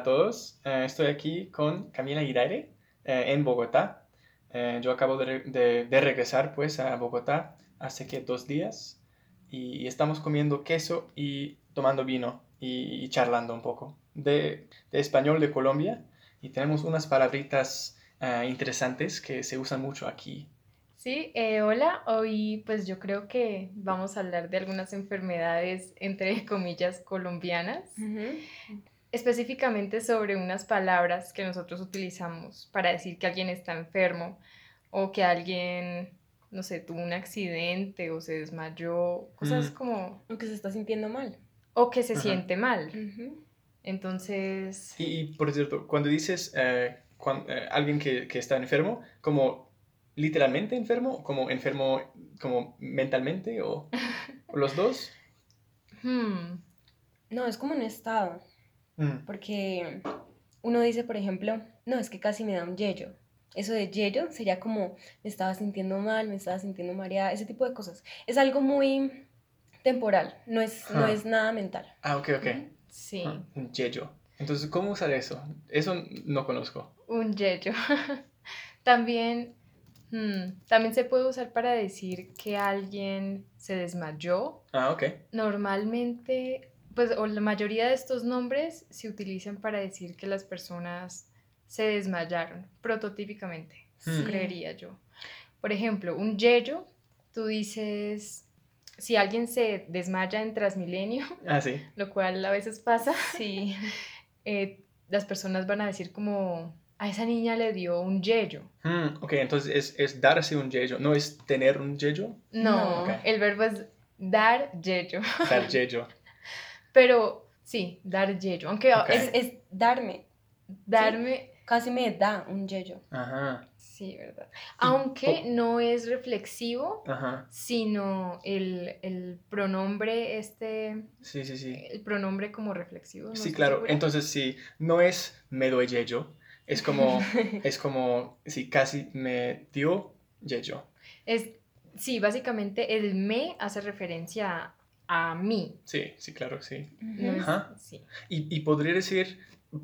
a todos. Eh, estoy aquí con Camila Iraire eh, en Bogotá. Eh, yo acabo de, re- de- de regresar pues a Bogotá hace que dos días y, y estamos comiendo queso y tomando vino y, y charlando un poco de, de español de Colombia y tenemos unas palabritas interesantes que se usan mucho aquí. Sí, eh, hola, hoy pues yo creo que vamos a hablar de algunas enfermedades entre comillas colombianas, específicamente sobre unas palabras que nosotros utilizamos para decir que alguien está enfermo o que alguien, no sé, tuvo un accidente o se desmayó, cosas Mm. como, Aunque se está sintiendo mal. o que se Ajá. siente mal. Entonces, Y, y, por cierto, cuando dices eh, eh, alguien que, que está enfermo, como literalmente enfermo, como enfermo como mentalmente o, o los dos. hmm, No, es como un estado. Mm, Porque uno dice, por ejemplo, no, es que casi me da un yello. Eso de yello sería como me estaba sintiendo mal, me estaba sintiendo mareada, ese tipo de cosas. Es algo muy temporal, no es, no Ajá. es nada mental. Ah, ok, ok. sí, Ah, un yello. Entonces, ¿cómo usar eso? Eso no conozco. un yello. También, hmm, también se puede usar para decir que alguien se desmayó. Ah, ok. Normalmente, pues, o la mayoría de estos nombres se utilizan para decir que las personas se desmayaron, prototípicamente, Hmm. creería yo. Por ejemplo, un yello, tú dices, si alguien se desmaya en Transmilenio, Ah, sí. lo cual a veces pasa, Sí. eh, las personas van a decir como, a esa niña le dio un yello. Mm, ok, entonces es, es darse un yello, no es tener un yello, No, el verbo es dar yello. dar yello. Pero sí, dar yello. Aunque. Es, es darme, darme, casi me da un yello. Ajá, sí, ¿verdad? Aunque no es reflexivo, ajá. sino el, el pronombre, este, Sí, sí, sí. el pronombre como reflexivo. no Sí, claro. segura. Entonces, sí, no es me doy yello, es como, es como, sí, casi me dio yello. Es, sí, básicamente el me hace referencia a, mí. Sí, sí, claro, sí. No es- Ajá. sí. Y, y podría decir,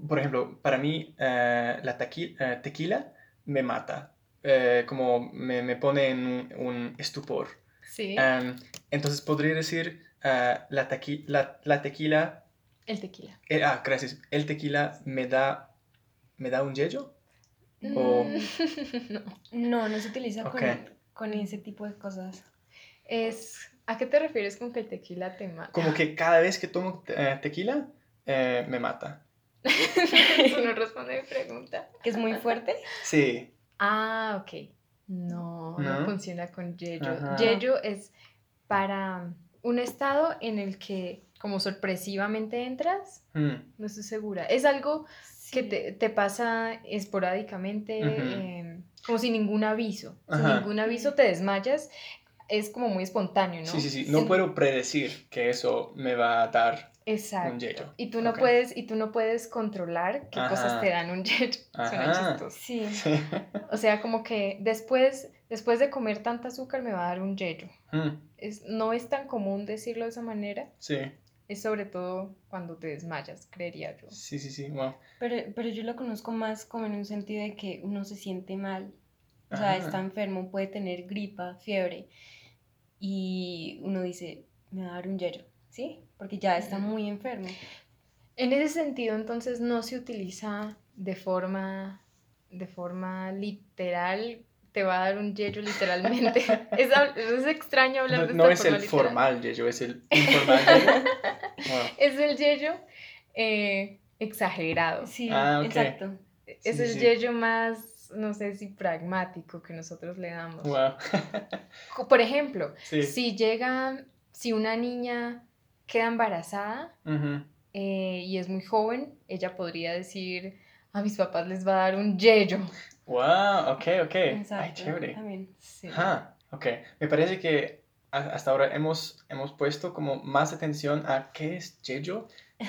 por ejemplo, para mí eh, la tequi- eh, tequila me mata, eh, como me, me pone en un, un estupor. Sí, Em, entonces podría decir eh, la, tequi- la, la tequila, el tequila. eh, ah, gracias, el tequila me da, me da un yello. O- Mm, no. No, no se utiliza Ok. con, con ese tipo de cosas. Es, ¿a qué te refieres con que el tequila te mata? Como que cada vez que tomo eh, tequila eh, me mata. Eso no responde a mi pregunta. Que es muy fuerte. Sí, Ah, ok. No, no, ¿No? funciona con Yeyo. Ajá. Yeyo es para un estado en el que como sorpresivamente entras, Mm, no estoy segura. Es algo que te, te pasa esporádicamente, em, como sin ningún aviso. Sin ningún aviso te desmayas. Es como muy espontáneo, ¿no? Sí, sí, sí. No Sí. puedo predecir que eso me va a dar Exacto. un yello. Y tú no puedes, y tú no puedes controlar qué cosas te dan un yeyo. Suena chistoso. Sí. Sí. O sea, como que después, después de comer tanta azúcar me va a dar un yeyo. Mm, Es, no es tan común decirlo de esa manera. sí, Es sobre todo cuando te desmayas, creería yo. sí, sí, sí. Wow. Pero, pero yo lo conozco más como en un sentido de que uno se siente mal. O sea, Ajá. está enfermo, puede tener gripa, fiebre. Y uno dice, me va a dar un yello. ¿Sí? Porque ya está muy enfermo. En ese sentido, entonces, no se utiliza de forma, de forma literal. Te va a dar un yeyo literalmente. es, es extraño hablar No, de no esta es forma el literal. formal yello, es el informal yello. Wow. Es el yeyo eh, exagerado. Sí, Ah, ok. exacto. es sí, el sí. yeyo más, no sé si pragmático que nosotros le damos. Wow. Por ejemplo, Sí. si llega, si una niña queda embarazada eh, y es muy joven, ella podría decir, a mis papás les va a dar un yeyo. Wow, ok, ok. Ay, Exacto. chévere. También. Sí. Ok. Me parece que hasta ahora hemos, hemos puesto como más atención a qué es Jejo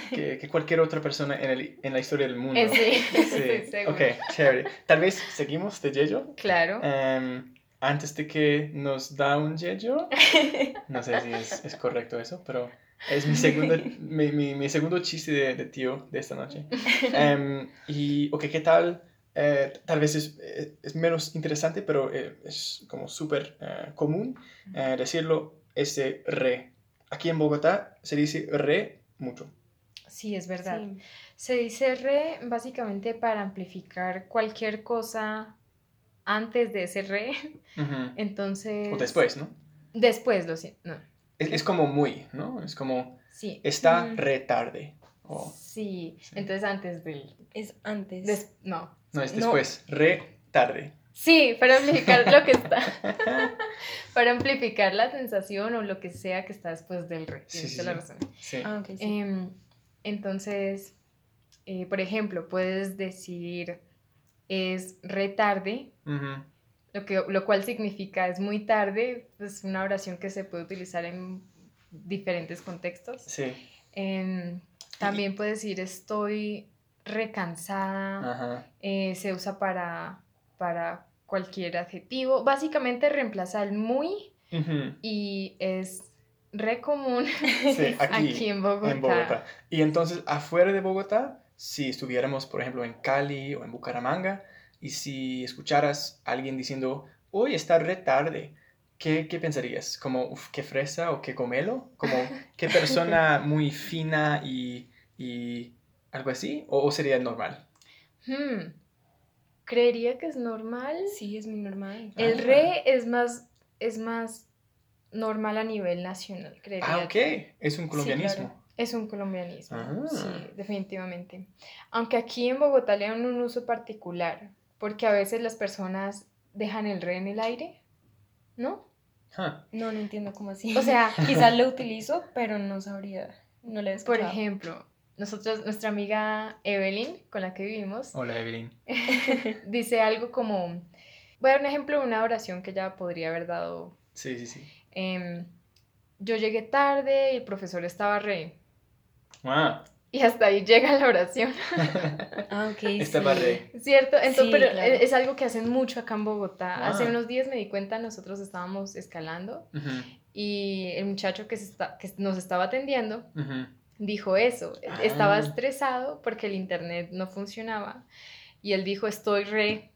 que, que cualquier otra persona en, el- en la historia del mundo. Eh, sí, Sí, segura. ok, chévere. Tal vez seguimos de Jejo. Claro. Em, antes de que nos da un Jejo. No sé si es, es correcto eso, pero Es mi segundo, mi, mi, mi segundo chiste de, de tío de esta noche. Em, y, ok, ¿qué tal? Eh, tal vez es, eh, es menos interesante, pero eh, es como súper eh, común eh, decirlo, ese re. Aquí en Bogotá se dice re mucho. Sí, es verdad. Sí. Se dice re básicamente para amplificar cualquier cosa antes de ese re. Entonces. O después, ¿no? Después, lo siento. No. Es, es como muy, ¿no? Es como, Sí. está Mm. re tarde. O, Sí. Sí. Entonces antes del. Es antes. des- No. no, es No. después, re tarde. Sí, para amplificar lo que está. Para amplificar la sensación o lo que sea que está después del re. Sí, sí, la sí. razón. Sí. Ah, sí. Em, entonces, eh, por ejemplo, puedes decir es re tarde, Ujú. lo, que, lo cual significa es muy tarde, es una oración que se puede utilizar en diferentes contextos. Sí. Em, también puedes decir estoy recansada, eh, se usa para, para cualquier adjetivo. Básicamente reemplaza el muy y es re común Sí, aquí, aquí en Bogotá. en Bogotá. Y entonces, afuera de Bogotá, si estuviéramos, por ejemplo, en Cali o en Bucaramanga, y si escucharas a alguien diciendo, hoy está re tarde, ¿qué, qué pensarías? ¿Como, uff, qué fresa o qué comelo? ¿Como qué persona muy fina y, y algo así? ¿O, o sería normal? Hmm, Creería que es normal. Sí, es muy normal. El Ah. re es más, es más normal a nivel nacional, creería. Ah, ok, es un colombianismo. claro. Es un colombianismo, Ah. sí, definitivamente. Aunque aquí en Bogotá le dan un uso particular, porque a veces las personas dejan el re en el aire, ¿no? Ah, No, no entiendo cómo así. O sea, quizás lo utilizo, pero no sabría. No le he por ejemplo, nosotros, nuestra amiga Evelyn, con la que vivimos, Hola, Evelyn. dice algo como, voy a dar un ejemplo de una oración que ella podría haber dado Sí, sí, sí. Em, yo llegué tarde y el profesor estaba re. Ah, Y hasta ahí llega la oración, Ah, ok. estaba sí. re. ¿cierto? Entonces, Sí, pero claro. es algo que hacen mucho acá en Bogotá. Hace Ah. unos días me di cuenta, nosotros estábamos escalando Ujú, y el muchacho que, se está- que nos estaba atendiendo ujú. dijo eso. Ah. Estaba estresado porque el internet no funcionaba y él dijo, estoy re.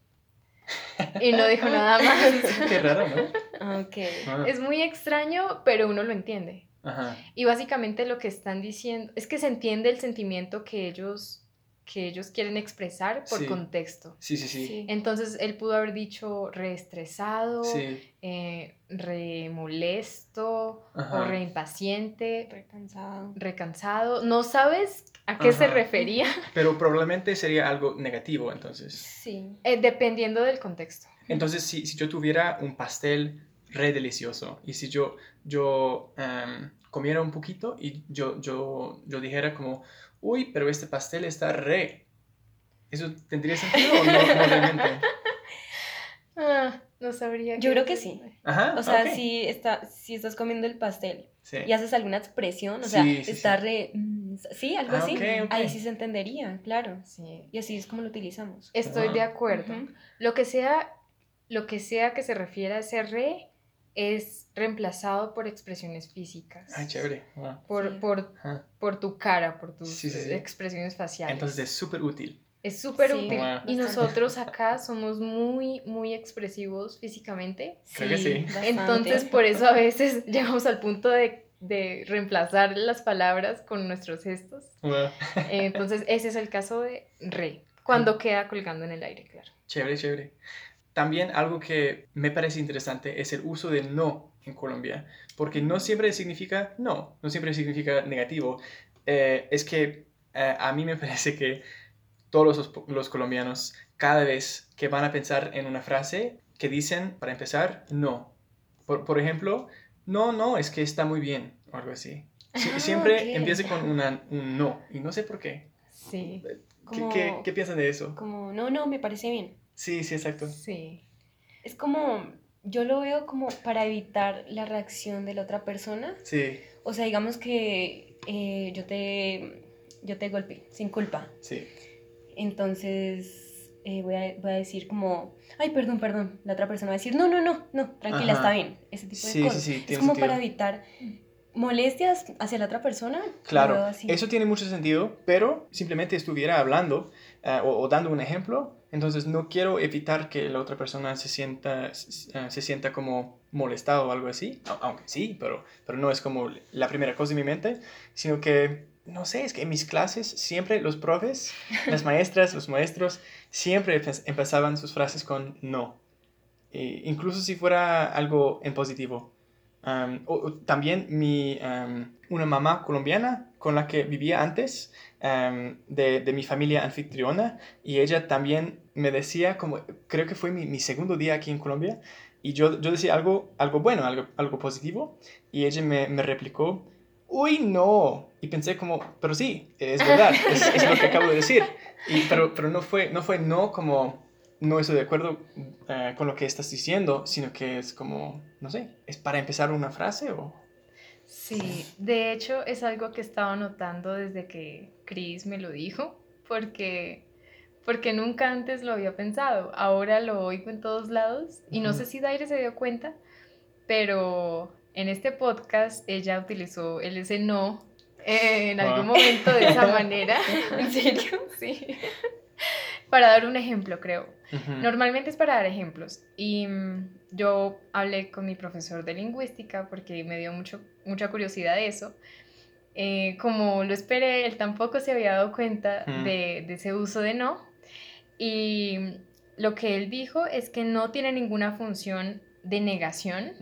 Y no dijo nada más. Qué raro, ¿no? Ah, ok. Ah, Es muy extraño, pero uno lo entiende. Ajá. Y básicamente lo que están diciendo es que se entiende el sentimiento que ellos, que ellos quieren expresar por Sí. contexto. Sí, sí, sí. Sí. Entonces él pudo haber dicho reestresado, Sí. eh, re molesto Ajá. o re impaciente, Re cansado. recansado. No sabes a qué se refería, Pero probablemente sería algo negativo, entonces. Sí. eh, dependiendo del contexto. Entonces, si, si yo tuviera un pastel re delicioso y si yo, yo em, comiera un poquito y yo, yo, yo dijera como, uy, pero este pastel está re. ¿Eso tendría sentido o no, no realmente? Ah, no sabría. Yo creo que. Ajá. O sea, si, está, si estás comiendo el pastel Sí. y haces alguna expresión, o sea, Sí, sí, está sí. re... mm, Sí, algo Ah, así. Ahí sí se entendería, claro. Sí. Y así es como lo utilizamos. Estoy Ah. de acuerdo. Lo que sea, lo que sea que se refiera a ese re es reemplazado por expresiones físicas. Ay, chévere. Wow. Por, Sí. por, por tu cara, por tus Sí, sí, sí. expresiones faciales. Entonces es súper útil. es súper Sí, útil. Wow. Y nosotros acá somos muy, muy expresivos físicamente. Creo que sí. bastante. Entonces, por eso a veces llegamos al punto de, de reemplazar las palabras con nuestros gestos. Wow. Entonces, ese es el caso de re, cuando queda colgando en el aire, claro. Chévere, chévere. También algo que me parece interesante es el uso de no en Colombia, porque no siempre significa no, no siempre significa negativo. Eh, es que eh, a mí me parece que todos los, los colombianos, cada vez que van a pensar en una frase, que dicen, para empezar, no. Por, por ejemplo, no, no, es que está muy bien, o algo así. Sie- Ah, siempre ok. empieza con una, un no, y no sé por qué. Sí, ¿Qué, Como- qué, qué piensan de eso? Como, no, no, me parece bien. Sí, sí, exacto. sí. Es como, yo lo veo como para evitar la reacción de la otra persona. Sí, O sea, digamos que eh, yo te yo te golpeé sin culpa. sí. Entonces eh, voy, a, voy a decir como, ay, perdón, perdón. La otra persona va a decir, no, no, no, no, tranquila, Ajá. está bien. Ese tipo de Sí, sí, cosas. sí, es como sentido. para evitar molestias hacia la otra persona. Claro, eso tiene mucho sentido, pero simplemente estuviera hablando eh, o, o dando un ejemplo, entonces no quiero evitar que la otra persona se sienta, eh, se sienta como molestado o algo así, au- aunque sí, pero, pero no es como la primera cosa en mi mente, sino que, no sé, es que en mis clases siempre los profes, las maestras, los maestros, siempre empe- empezaban sus frases con no, E incluso si fuera algo en positivo. O- también mi, una mamá colombiana con la que vivía antes, de, de mi familia anfitriona, y ella también me decía, como creo que fue mi, mi segundo día aquí en Colombia, y yo, yo decía algo, algo bueno, algo, algo positivo, y ella me, me replicó, uy, no, y pensé como, pero sí, es verdad, es, es lo que acabo de decir, y, pero, pero no, fue, no fue no como, no estoy de acuerdo eh, con lo que estás diciendo, sino que es como, no sé, es para empezar una frase o... Sí, de hecho es algo que he estado notando desde que Chris me lo dijo, porque, porque nunca antes lo había pensado. Ahora lo oigo en todos lados y no sé si Daire se dio cuenta, pero en este podcast ella utilizó el ese no eh, en algún Wow. momento de esa manera. ¿En serio? Sí. Para dar un ejemplo, creo. Normalmente es para dar ejemplos. Y mm, yo hablé con mi profesor de lingüística porque me dio mucho, mucha curiosidad de eso. Eh, como lo esperé, él tampoco se había dado cuenta Mm. de, de ese uso de no. Y lo que él dijo es que no tiene ninguna función de negación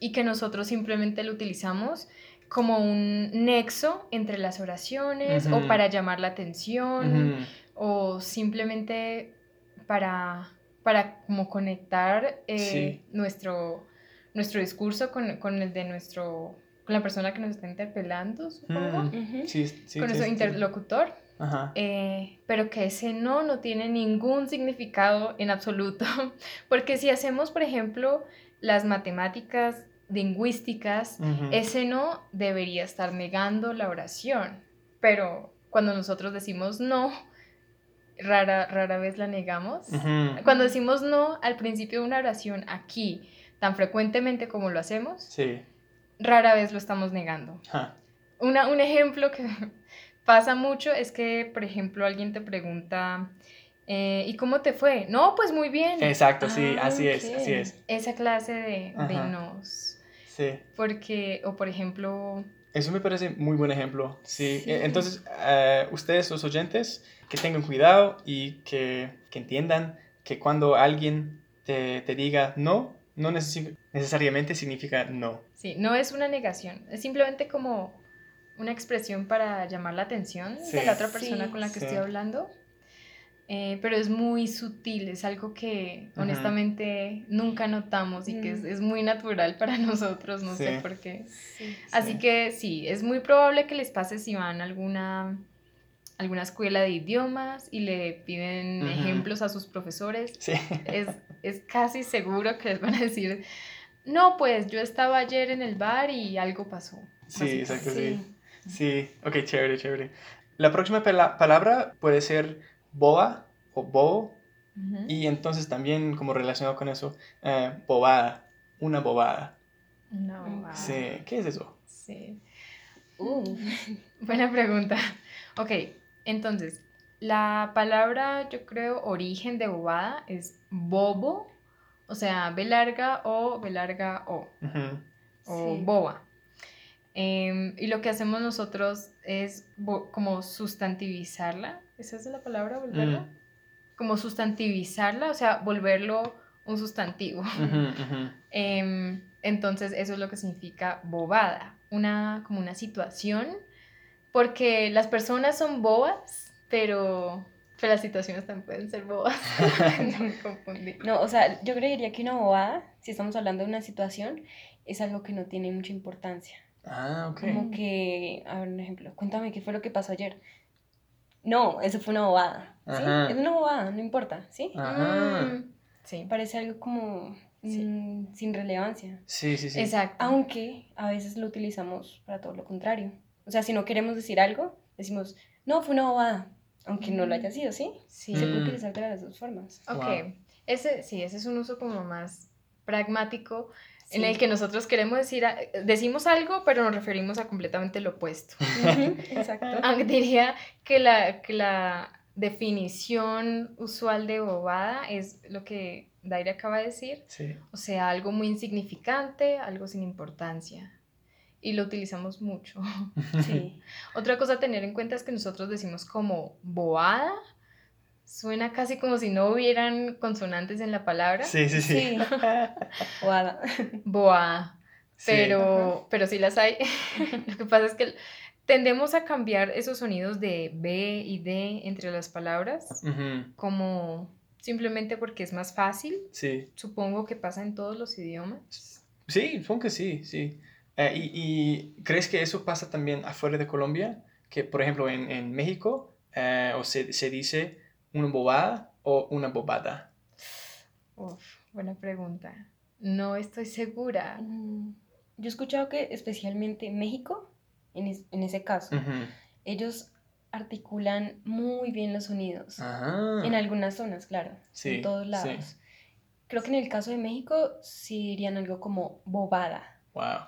y que nosotros simplemente lo utilizamos como un nexo entre las oraciones o para llamar la atención. O simplemente para, para como conectar eh, Sí. nuestro, nuestro discurso con, con el de nuestro, con la persona que nos está interpelando, supongo, Mm. Ujú. Sí, sí, con sí, nuestro sí. interlocutor, Ajá. eh, pero que ese no no tiene ningún significado en absoluto, porque si hacemos, por ejemplo, las matemáticas lingüísticas, ese no debería estar negando la oración, pero cuando nosotros decimos no, rara, rara vez la negamos. Cuando decimos no al principio de una oración aquí, tan frecuentemente como lo hacemos, Sí. rara vez lo estamos negando. Una, un ejemplo que pasa mucho es que, por ejemplo, alguien te pregunta, eh, ¿y cómo te fue? No, pues muy bien. Exacto, sí, Ah, así es, así es. Esa clase de, de Ajá. nos. Sí. Porque, o por ejemplo, Eso me parece muy buen ejemplo. Sí. Sí. Eh, Entonces, eh, ustedes, los oyentes, que tengan cuidado y que, que entiendan que cuando alguien te, te diga no, no necesariamente significa no. Sí, no es una negación, es simplemente como una expresión para llamar la atención Sí. de la otra persona Sí. con la que Sí. estoy hablando. Eh, pero es muy sutil, es algo que Ujú. honestamente nunca notamos y que es, Mm. es muy natural para nosotros, no sé Sí. por qué. Sí. Así Sí. que sí, es muy probable que les pase si van a alguna, alguna escuela de idiomas y le piden Ujú. ejemplos a sus profesores Sí. es, es casi seguro que les van a decir, no, pues yo estaba ayer en el bar y algo pasó. Sí, exacto, sí. Sí. Sí, ok, chévere, chévere. La próxima pala- palabra puede ser boa o bobo, y entonces también como relacionado con eso, eh, bobada, una bobada. No, Mm, wow. Sí, ¿qué es eso? Sí. Uh, Buena pregunta. Ok, entonces, la palabra, yo creo, origen de bobada es bobo, o sea, B larga o B larga O. O Sí. boba. Em, y lo que hacemos nosotros es como sustantivizarla. ¿Esa es la palabra, volverla? Mm. Como sustantivizarla, o sea, volverlo un sustantivo. Em, entonces, eso es lo que significa bobada. Una, como una situación, porque las personas son bobas, pero, pero las situaciones también pueden ser bobas. no me confundí. No, o sea, yo creería que una bobada, si estamos hablando de una situación, es algo que no tiene mucha importancia. Ah, ok. Como que, a ver, un ejemplo, cuéntame qué fue lo que pasó ayer. No, eso fue una bobada. ¿sí? Es una bobada, no importa, ¿sí? Ajá. Mm, sí, Parece algo como Sí. mm, sin relevancia. Sí, sí, sí. exacto. Aunque a veces lo utilizamos para todo lo contrario. O sea, si no queremos decir algo, decimos, no, fue una bobada. Aunque no lo haya sido, ¿sí? Sí. Se puede Mm. utilizar de las dos formas. Ok, Wow. ese sí, ese es un uso como más pragmático. En el que nosotros queremos decir, decimos algo, pero nos referimos a completamente lo opuesto. Exacto. Aunque diría que la, que la definición usual de bobada es lo que Daira acaba de decir, Sí. o sea, algo muy insignificante, algo sin importancia. Y lo utilizamos mucho. Sí. Otra cosa a tener en cuenta es que nosotros decimos como boada, suena casi como si no hubieran consonantes en la palabra. Sí, sí, sí. Sí. Boa. Sí. Pero, pero sí las hay. Lo que pasa es que tendemos a cambiar esos sonidos de B y D entre las palabras, como simplemente porque es más fácil. Sí. Supongo que pasa en todos los idiomas. Sí, supongo que sí, sí. Eh, y, y crees que eso pasa también afuera de Colombia? Que, por ejemplo, en, en México, eh, o se, se dice una bobada o una bobada. Uf, buena pregunta. No estoy segura. Mm, Yo he escuchado que especialmente en México, en, es- en ese caso, ellos articulan muy bien los sonidos. Ajá. En algunas zonas, claro. Sí, en todos sí. lados. Creo que en el caso de México sí dirían algo como bobada. Wow.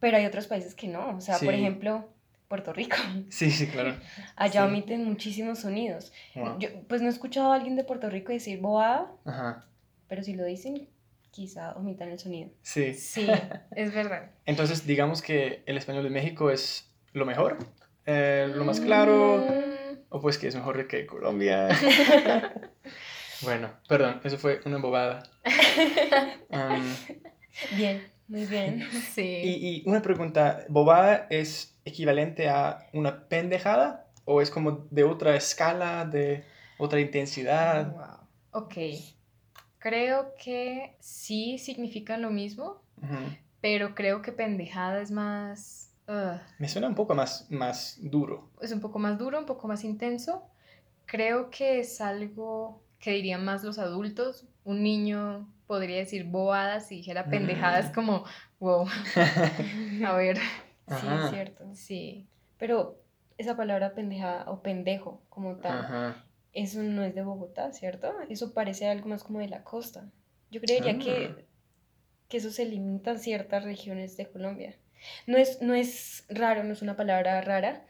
Pero hay otros países que no. O sea, por ejemplo, Puerto Rico. Sí, sí, claro. Allá Sí. omiten muchísimos sonidos. Wow. Yo, pues no he escuchado a alguien de Puerto Rico decir bobada, Ajá. pero si lo dicen, quizá omitan el sonido. Sí. Sí, es verdad. Entonces, digamos que el español de México es lo mejor, eh, lo más claro, Mm, o pues que es mejor que Colombia. bueno, perdón, eso fue una bobada. Um, Bien, muy bien. Sí. y, y una pregunta, ¿bobada es equivalente a una pendejada? ¿O es como de otra escala, de otra intensidad? Wow. Ok. Creo que sí significan lo mismo, pero creo que pendejada es más... Me suena un poco más, más duro. es un poco más duro, un poco más intenso. Creo que es algo que dirían más los adultos. Un niño podría decir bobadas si dijera pendejadas Mm. como, wow, a ver, Sí, es cierto. sí. Pero esa palabra pendejada o pendejo como tal, Ajá. eso no es de Bogotá, ¿cierto? Eso parece algo más como de la costa. Yo creería Ah. que, que eso se limita a ciertas regiones de Colombia. No es, no es raro, no es una palabra rara,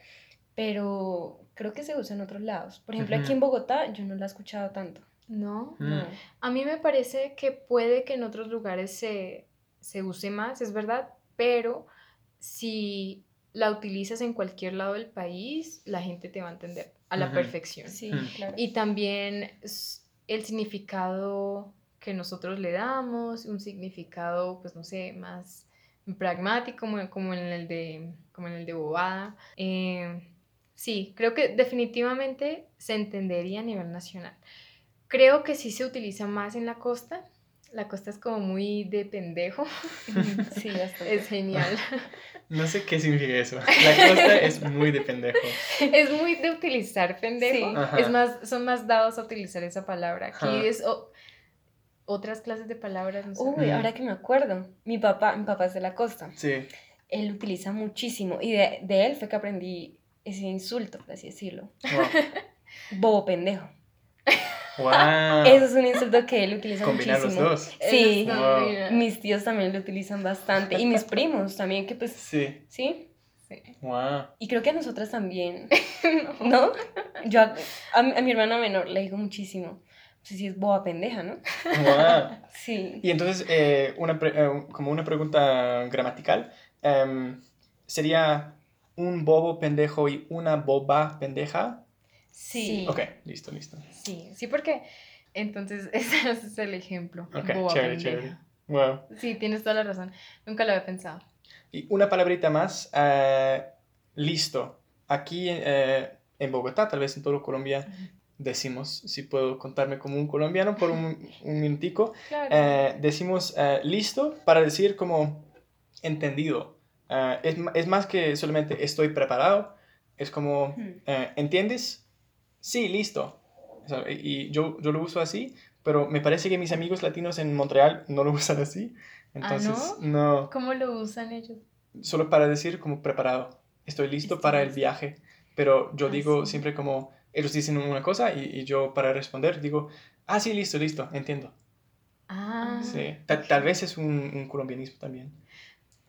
pero creo que se usa en otros lados. Por ejemplo, aquí en Bogotá yo no la he escuchado tanto. ¿No? Mm. No. A mí me parece que puede que en otros lugares se, se use más, es verdad, pero si la utilizas en cualquier lado del país, la gente te va a entender a la perfección. Sí, Mm. claro. Y también el significado que nosotros le damos, un significado, pues no sé, más pragmático, como, como en el de, como en el de bobada. Eh, sí, creo que definitivamente se entendería a nivel nacional. Creo que sí se utiliza más en la costa. La costa es como muy de pendejo. Sí, bastante. Es genial. No sé qué significa eso. La costa es muy de pendejo. Es muy de utilizar pendejo. Sí. Es más, son más dados a utilizar esa palabra. Aquí Ajá. es o- otras clases de palabras, no sé. Uy, ahora que me acuerdo, mi papá, mi papá es de la costa. Sí. Él utiliza muchísimo y de, de él fue que aprendí ese insulto, por así decirlo. Wow. Bobo pendejo. Wow. Eso es un insulto que él utiliza Combinar los muchísimo. dos. Sí, Wow. mis tíos también lo utilizan bastante y mis primos también, que pues, Sí. sí. Sí. Wow. Y creo que a nosotras también, ¿no? Yo a, a mi- a mi hermana menor le digo muchísimo. No sé si es boba pendeja, ¿no? Wow. Sí. Y entonces, eh, una pre- eh, como una pregunta gramatical, em, ¿sería un bobo pendejo y una boba pendeja? Sí. Ok, listo, listo. Sí, sí, porque entonces ese es el ejemplo. Ok, boba chévere, pendeja. chévere. Wow. Sí, tienes toda la razón. Nunca lo había pensado. Y una palabrita más, eh, listo. Aquí eh, en Bogotá, tal vez en todo Colombia, decimos, si puedo contarme como un colombiano por un, un minutico, Claro. eh, decimos listo para decir como entendido. Es, es más que solamente estoy preparado, es como, ¿entiendes? Sí, listo. Y yo, yo lo uso así, pero me parece que mis amigos latinos en Montreal no lo usan así. Entonces, no, ¿Cómo lo usan ellos? solo para decir como preparado. Estoy listo Estoy para el viaje. Pero yo Ah, digo sí. siempre como, ellos dicen una cosa y, y yo para responder digo, ah, sí, listo, listo, entiendo. Ah, Sí. Ta- tal vez es un, un colombianismo también.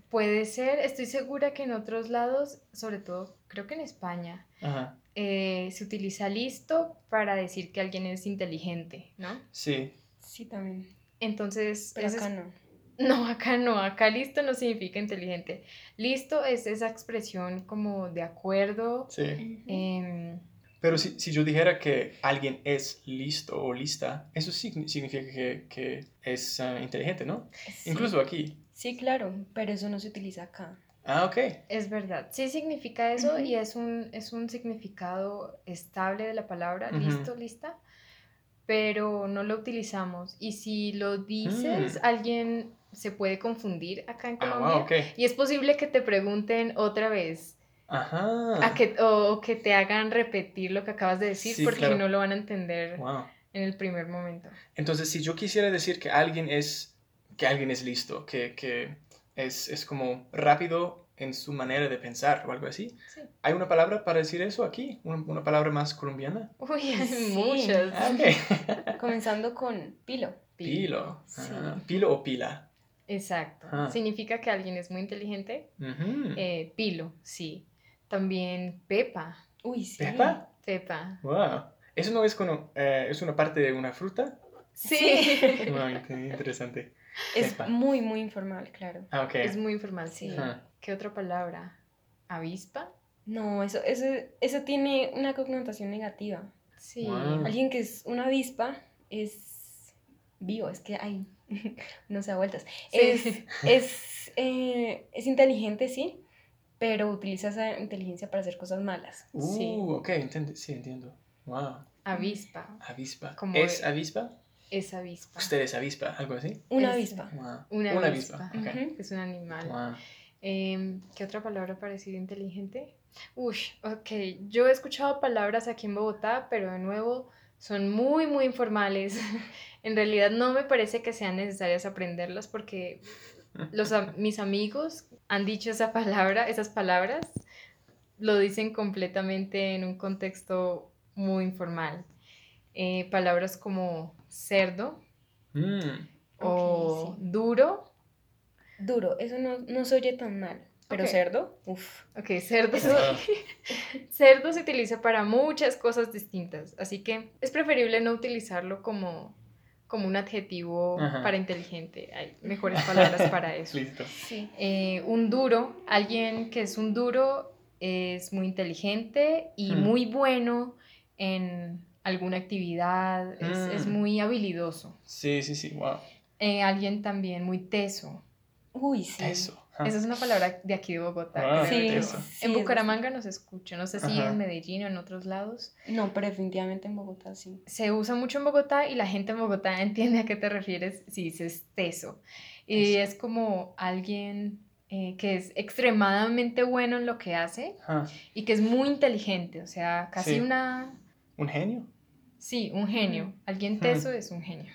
puede ser. Estoy segura que en otros lados, sobre todo creo que en España, Ajá. Eh, se utiliza listo para decir que alguien es inteligente, ¿no? Sí. Sí, también. Entonces, Pero es- acá no. No, acá no, acá listo no significa inteligente. Listo es esa expresión como de acuerdo. Sí. em, Pero si, si yo dijera que alguien es listo o lista, eso sí significa que, que es ah, inteligente, ¿no? Sí. Incluso aquí. Sí, claro, pero eso no se utiliza acá. Ah, ok. es verdad, sí significa eso Ujú. y es un, es un significado estable de la palabra, Ujú. listo, lista, pero no lo utilizamos. Y si lo dices, Mm. alguien se puede confundir acá en Ah, Colombia. wow, ok. Y es posible que te pregunten otra vez Ajá. a que, o que te hagan repetir lo que acabas de decir Sí, porque claro. no lo van a entender Wow. en el primer momento. Entonces, si yo quisiera decir que alguien es, que alguien es listo, que, que es, es como rápido en su manera de pensar o algo así, Sí. ¿hay una palabra para decir eso aquí? ¿Una, una palabra más colombiana? Uy, hay Sí. muchas. Ah. Comenzando con pilo. Pilo. Sí. Ah, pilo o pila. Exacto. Ah. Significa que alguien es muy inteligente. Eh, pilo, sí. También Pepa. Uy, sí. ¿Pepa? Pepa. Wow. ¿Eso no es, como, eh, es una parte de una fruta? Sí. Wow, interesante. Es muy, muy informal, claro. Ah, ok. es muy informal, sí. ¿Qué otra palabra? ¿Avispa? No, eso, eso, eso tiene una connotación negativa. Sí. Wow. Alguien que es una avispa es vivo, es que hay, no se da vueltas. Sí. Es, es, eh, es inteligente, sí, pero utiliza esa inteligencia para hacer cosas malas. Uh, Sí. ok, entiendo, sí, entiendo. Wow. Avispa. Avispa. Como ¿Es avispa? Es avispa. ¿Usted es avispa? ¿Algo así? Una Es- avispa. Wow. Una avispa. avispa. Es un animal. Wow. Em, ¿Qué otra palabra parecida inteligente? Uy, ok. Yo he escuchado palabras aquí en Bogotá, pero de nuevo son muy, muy informales. en realidad no me parece que sean necesarias aprenderlas porque los, mis amigos han dicho esa palabra, esas palabras, lo dicen completamente en un contexto muy informal. Eh, palabras como cerdo Mm, o Ok, duro. Duro, eso no, no se oye tan mal. Pero cerdo, uff. Ok, cerdo. Ah. Cerdo se utiliza para muchas cosas distintas, así que es preferible no utilizarlo como, como un adjetivo Ajá. para inteligente. Hay mejores palabras para eso. listo. Sí. Eh, un duro, alguien que es un duro es muy inteligente y muy bueno en alguna actividad, es, es Mm. muy habilidoso. Sí, sí, sí, wow. Eh, alguien también muy teso. Uy, sí. Eso. Ah. Esa es una palabra de aquí de Bogotá. Ah, Sí, teso. en Bucaramanga no se escucha, no sé si Ajá. en Medellín o en otros lados. No, pero definitivamente en Bogotá sí. Se usa mucho en Bogotá y la gente en Bogotá entiende a qué te refieres si dices teso. Y Teso. es como alguien eh, que es extremadamente bueno en lo que hace y que es muy inteligente, o sea, casi Sí. una... ¿Un genio? Sí, un genio. Alguien Hmm. teso es un genio.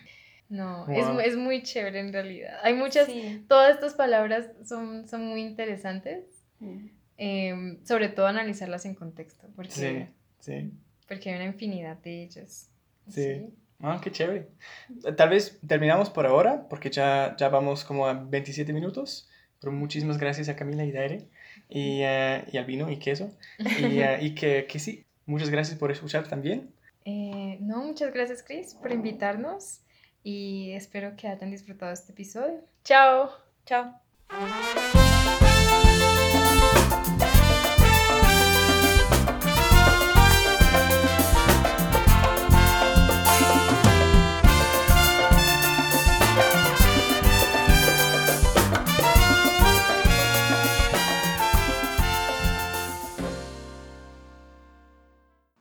No, es, Wow. mu- es muy chévere en realidad. Hay muchas... Sí. Todas estas palabras son, son muy interesantes, Mm. em, sobre todo analizarlas en contexto, porque, Sí, sí. porque hay una infinidad de ellas. Sí. Ah, qué chévere. Tal vez terminamos por ahora, porque ya, ya vamos como a 27 minutos. Pero muchísimas gracias a Camila y Daire y, eh, y al vino y queso. Y, eh, y que, que sí, muchas gracias por escuchar también. Eh, no, muchas gracias, Chris, por invitarnos y espero que hayan disfrutado este episodio. Chao. Chao.